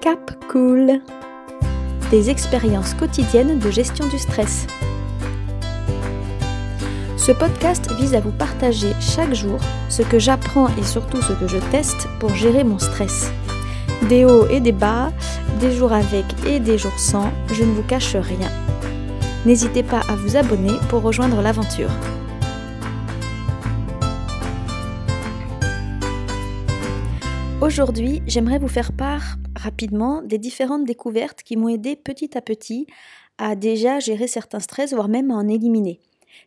Cap Cool Des expériences quotidiennes de gestion du stress. Ce podcast vise à vous partager chaque jour ce que j'apprends et surtout ce que je teste pour gérer mon stress. Des hauts et des bas, des jours avec et des jours sans, je ne vous cache rien. N'hésitez pas à vous abonner pour rejoindre l'aventure. Aujourd'hui, j'aimerais vous faire part rapidement des différentes découvertes qui m'ont aidé petit à petit à déjà gérer certains stress, voire même à en éliminer.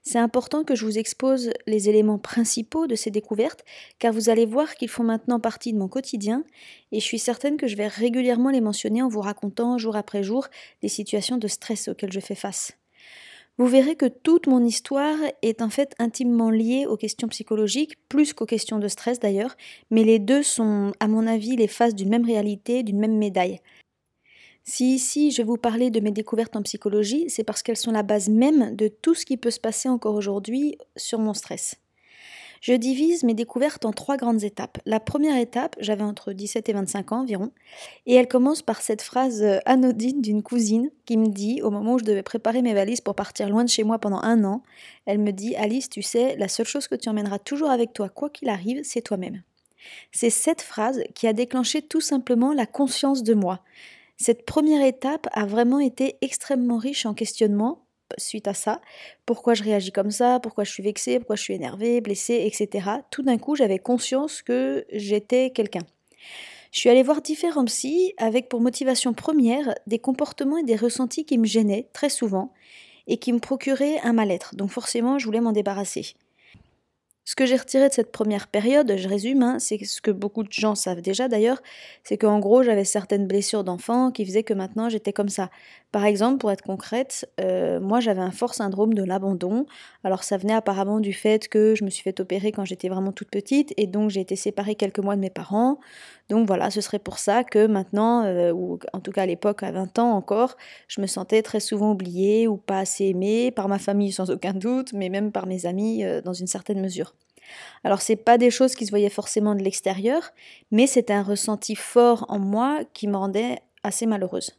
C'est important que je vous expose les éléments principaux de ces découvertes, car vous allez voir qu'ils font maintenant partie de mon quotidien, et je suis certaine que je vais régulièrement les mentionner en vous racontant jour après jour des situations de stress auxquelles je fais face. Vous verrez que toute mon histoire est en fait intimement liée aux questions psychologiques, plus qu'aux questions de stress d'ailleurs, mais les deux sont, à mon avis, les faces d'une même réalité, d'une même médaille. Si ici je vous parler de mes découvertes en psychologie, c'est parce qu'elles sont la base même de tout ce qui peut se passer encore aujourd'hui sur mon stress. Je divise mes découvertes en trois grandes étapes. La première étape, j'avais entre 17 et 25 ans environ, et elle commence par cette phrase euh, anodine d'une cousine qui me dit, au moment où je devais préparer mes valises pour partir loin de chez moi pendant un an, elle me dit Alice, tu sais, la seule chose que tu emmèneras toujours avec toi, quoi qu'il arrive, c'est toi-même. C'est cette phrase qui a déclenché tout simplement la conscience de moi. Cette première étape a vraiment été extrêmement riche en questionnements, suite à ça. Pourquoi je réagis comme ça, pourquoi je suis vexée, pourquoi je suis énervée, blessée, etc. Tout d'un coup, j'avais conscience que j'étais quelqu'un. Je suis allée voir différents psys avec pour motivation première des comportements et des ressentis qui me gênaient très souvent et qui me procuraient un mal-être. Donc forcément, je voulais m'en débarrasser. Ce que j'ai retiré de cette première période, je résume, hein, c'est ce que beaucoup de gens savent déjà d'ailleurs, c'est qu'en gros j'avais certaines blessures d'enfant qui faisaient que maintenant j'étais comme ça. Par exemple, pour être concrète, euh, moi j'avais un fort syndrome de l'abandon. Alors ça venait apparemment du fait que je me suis fait opérer quand j'étais vraiment toute petite et donc j'ai été séparée quelques mois de mes parents. Donc voilà, ce serait pour ça que maintenant, euh, ou en tout cas à l'époque, à 20 ans encore, je me sentais très souvent oubliée ou pas assez aimée par ma famille sans aucun doute, mais même par mes amis euh, dans une certaine mesure. Alors c'est pas des choses qui se voyaient forcément de l'extérieur, mais c'est un ressenti fort en moi qui me rendait assez malheureuse.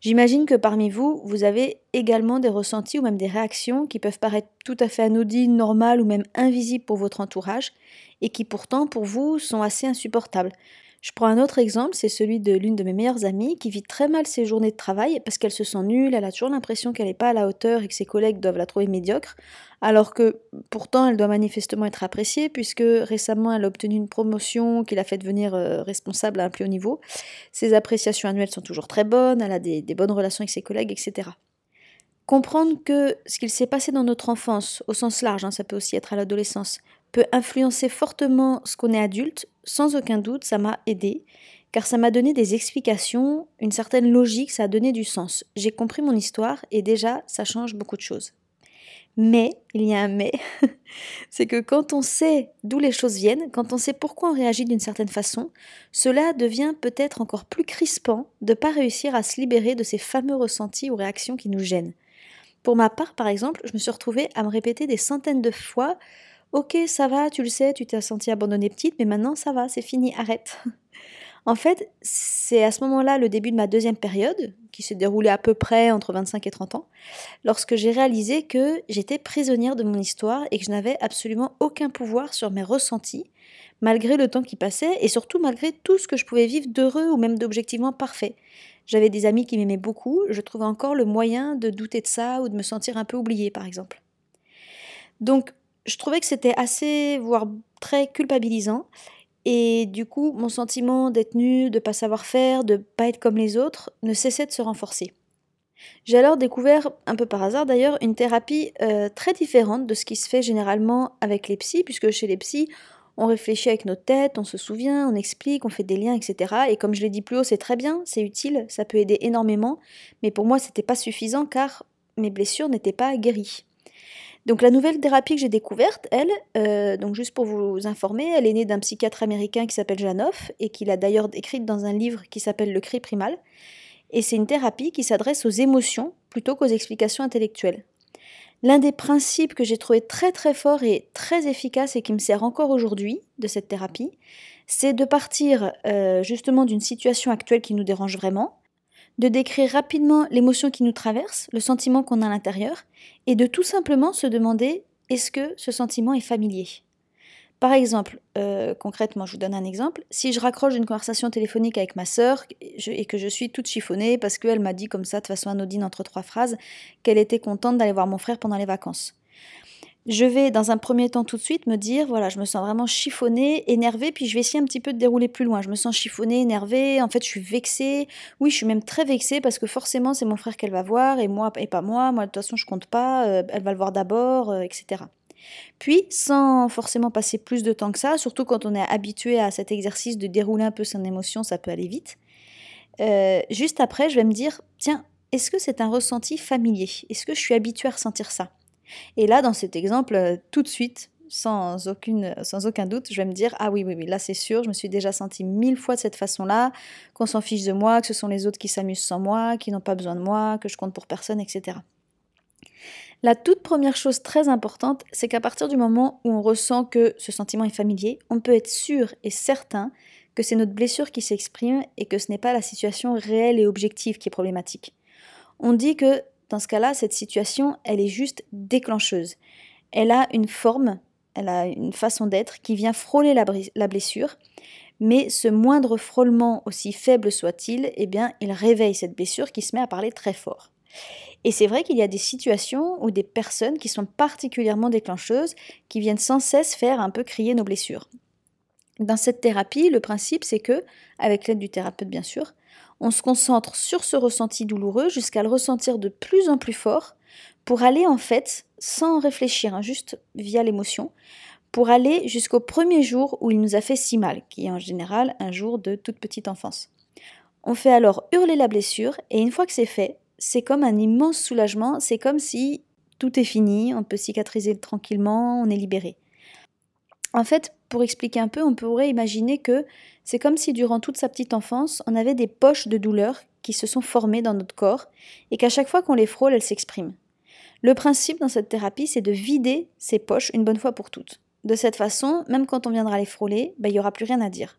J'imagine que parmi vous, vous avez également des ressentis ou même des réactions qui peuvent paraître tout à fait anodines, normales ou même invisibles pour votre entourage, et qui pourtant pour vous sont assez insupportables. Je prends un autre exemple, c'est celui de l'une de mes meilleures amies qui vit très mal ses journées de travail parce qu'elle se sent nulle, elle a toujours l'impression qu'elle n'est pas à la hauteur et que ses collègues doivent la trouver médiocre, alors que pourtant elle doit manifestement être appréciée puisque récemment elle a obtenu une promotion qui l'a fait devenir euh, responsable à un plus haut niveau. Ses appréciations annuelles sont toujours très bonnes, elle a des, bonnes relations avec ses collègues, etc. Comprendre que ce qu'il s'est passé dans notre enfance, au sens large, hein, ça peut aussi être à l'adolescence, peut influencer fortement ce qu'on est adulte, sans aucun doute, ça m'a aidé, car ça m'a donné des explications, une certaine logique, ça a donné du sens. J'ai compris mon histoire et déjà, ça change beaucoup de choses. Mais, il y a un mais, c'est que quand on sait d'où les choses viennent, quand on sait pourquoi on réagit d'une certaine façon, cela devient peut-être encore plus crispant de ne pas réussir à se libérer de ces fameux ressentis ou réactions qui nous gênent. Pour ma part, par exemple, je me suis retrouvée à me répéter des centaines de fois Ok, ça va, tu le sais, tu t'es sentie abandonnée petite, mais maintenant ça va, c'est fini, arrête. en fait, c'est à ce moment-là le début de ma deuxième période, qui s'est déroulée à peu près entre 25 et 30 ans, lorsque j'ai réalisé que j'étais prisonnière de mon histoire et que je n'avais absolument aucun pouvoir sur mes ressentis, malgré le temps qui passait et surtout malgré tout ce que je pouvais vivre d'heureux ou même d'objectivement parfait. J'avais des amis qui m'aimaient beaucoup, je trouvais encore le moyen de douter de ça ou de me sentir un peu oubliée, par exemple. Donc, je trouvais que c'était assez, voire très culpabilisant. Et du coup, mon sentiment d'être nul, de pas savoir faire, de pas être comme les autres, ne cessait de se renforcer. J'ai alors découvert, un peu par hasard d'ailleurs, une thérapie euh, très différente de ce qui se fait généralement avec les psys, puisque chez les psys, on réfléchit avec notre tête, on se souvient, on explique, on fait des liens, etc. Et comme je l'ai dit plus haut, c'est très bien, c'est utile, ça peut aider énormément, mais pour moi, c'était pas suffisant car mes blessures n'étaient pas guéries. Donc la nouvelle thérapie que j'ai découverte, elle, euh, donc juste pour vous informer, elle est née d'un psychiatre américain qui s'appelle Janoff et qui l'a d'ailleurs écrite dans un livre qui s'appelle Le cri primal. Et c'est une thérapie qui s'adresse aux émotions plutôt qu'aux explications intellectuelles. L'un des principes que j'ai trouvé très très fort et très efficace et qui me sert encore aujourd'hui de cette thérapie, c'est de partir euh, justement d'une situation actuelle qui nous dérange vraiment, de décrire rapidement l'émotion qui nous traverse, le sentiment qu'on a à l'intérieur, et de tout simplement se demander est-ce que ce sentiment est familier? Par exemple, euh, concrètement, je vous donne un exemple. Si je raccroche une conversation téléphonique avec ma sœur et que je suis toute chiffonnée parce qu'elle m'a dit comme ça, de façon anodine entre trois phrases, qu'elle était contente d'aller voir mon frère pendant les vacances. Je vais dans un premier temps tout de suite me dire, voilà, je me sens vraiment chiffonnée, énervée, puis je vais essayer un petit peu de dérouler plus loin. Je me sens chiffonnée, énervée, en fait je suis vexée. Oui, je suis même très vexée parce que forcément c'est mon frère qu'elle va voir et moi et pas moi. Moi de toute façon je compte pas, euh, elle va le voir d'abord, euh, etc. Puis, sans forcément passer plus de temps que ça, surtout quand on est habitué à cet exercice de dérouler un peu son émotion, ça peut aller vite. Euh, juste après, je vais me dire, tiens, est-ce que c'est un ressenti familier? Est-ce que je suis habituée à ressentir ça? Et là, dans cet exemple, euh, tout de suite, sans, aucune, aucun doute, je vais me dire, ah oui, oui, oui, là c'est sûr, je me suis déjà sentie mille fois de cette façon-là, qu'on s'en fiche de moi, que ce sont les autres qui s'amusent sans moi, qui n'ont pas besoin de moi, que je compte pour personne, etc. La toute première chose très importante, c'est qu'à partir du moment où on ressent que ce sentiment est familier, on peut être sûr et certain que c'est notre blessure qui s'exprime et que ce n'est pas la situation réelle et objective qui est problématique. On dit que dans ce cas-là, cette situation, elle est juste déclencheuse. Elle a une forme, elle a une façon d'être qui vient frôler la, blessure, mais ce moindre frôlement, aussi faible soit-il, eh bien, il réveille cette blessure qui se met à parler très fort. Et c'est vrai qu'il y a des situations ou des personnes qui sont particulièrement déclencheuses, qui viennent sans cesse faire un peu crier nos blessures. Dans cette thérapie, le principe c'est que, avec l'aide du thérapeute bien sûr, on se concentre sur ce ressenti douloureux jusqu'à le ressentir de plus en plus fort pour aller en fait, sans réfléchir, hein, juste via l'émotion, pour aller jusqu'au premier jour où il nous a fait si mal, qui est en général un jour de toute petite enfance. On fait alors hurler la blessure et une fois que c'est fait, c'est comme un immense soulagement, c'est comme si tout est fini, on peut cicatriser tranquillement, on est libéré. En fait, pour expliquer un peu, on pourrait imaginer que c'est comme si durant toute sa petite enfance, on avait des poches de douleur qui se sont formées dans notre corps et qu'à chaque fois qu'on les frôle, elles s'expriment. Le principe dans cette thérapie, c'est de vider ces poches une bonne fois pour toutes. De cette façon, même quand on viendra les frôler, ben, il n'y aura plus rien à dire.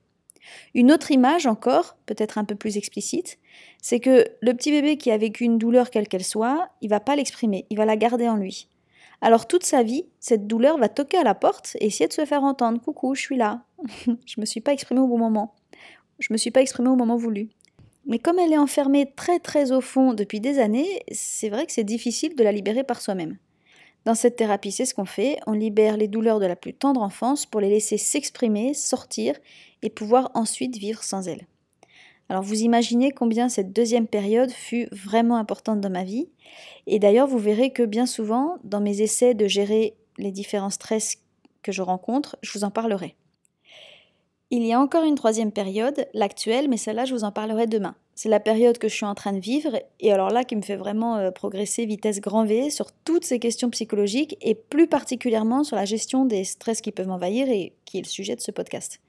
Une autre image encore, peut-être un peu plus explicite, c'est que le petit bébé qui a vécu une douleur quelle qu'elle soit, il va pas l'exprimer, il va la garder en lui. Alors toute sa vie, cette douleur va toquer à la porte et essayer de se faire entendre. Coucou, je suis là. je me suis pas exprimée au bon moment. Je me suis pas exprimée au moment voulu. Mais comme elle est enfermée très très au fond depuis des années, c'est vrai que c'est difficile de la libérer par soi-même. Dans cette thérapie, c'est ce qu'on fait, on libère les douleurs de la plus tendre enfance pour les laisser s'exprimer, sortir et pouvoir ensuite vivre sans elles. Alors vous imaginez combien cette deuxième période fut vraiment importante dans ma vie. Et d'ailleurs, vous verrez que bien souvent, dans mes essais de gérer les différents stress que je rencontre, je vous en parlerai. Il y a encore une troisième période, l'actuelle, mais celle-là, je vous en parlerai demain. C'est la période que je suis en train de vivre, et alors là, qui me fait vraiment euh, progresser vitesse grand V sur toutes ces questions psychologiques, et plus particulièrement sur la gestion des stress qui peuvent m'envahir, et qui est le sujet de ce podcast.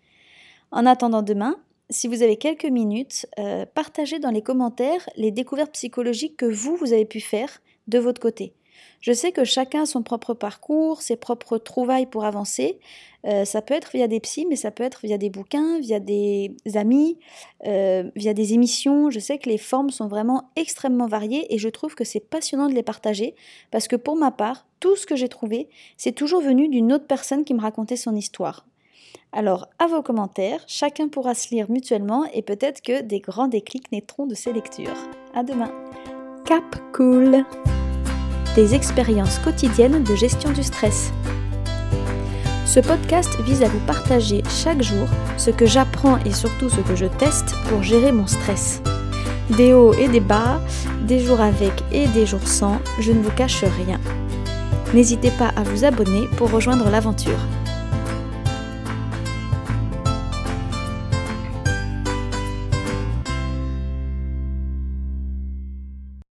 En attendant demain, si vous avez quelques minutes, euh, partagez dans les commentaires les découvertes psychologiques que vous, vous avez pu faire de votre côté. Je sais que chacun a son propre parcours, ses propres trouvailles pour avancer. Euh, ça peut être via des psys, mais ça peut être via des bouquins, via des amis, euh, via des émissions. Je sais que les formes sont vraiment extrêmement variées et je trouve que c'est passionnant de les partager parce que pour ma part, tout ce que j'ai trouvé, c'est toujours venu d'une autre personne qui me racontait son histoire. Alors, à vos commentaires, chacun pourra se lire mutuellement et peut-être que des grands déclics naîtront de ces lectures. À demain. Cap Cool des expériences quotidiennes de gestion du stress. Ce podcast vise à vous partager chaque jour ce que j'apprends et surtout ce que je teste pour gérer mon stress. Des hauts et des bas, des jours avec et des jours sans, je ne vous cache rien. N'hésitez pas à vous abonner pour rejoindre l'aventure.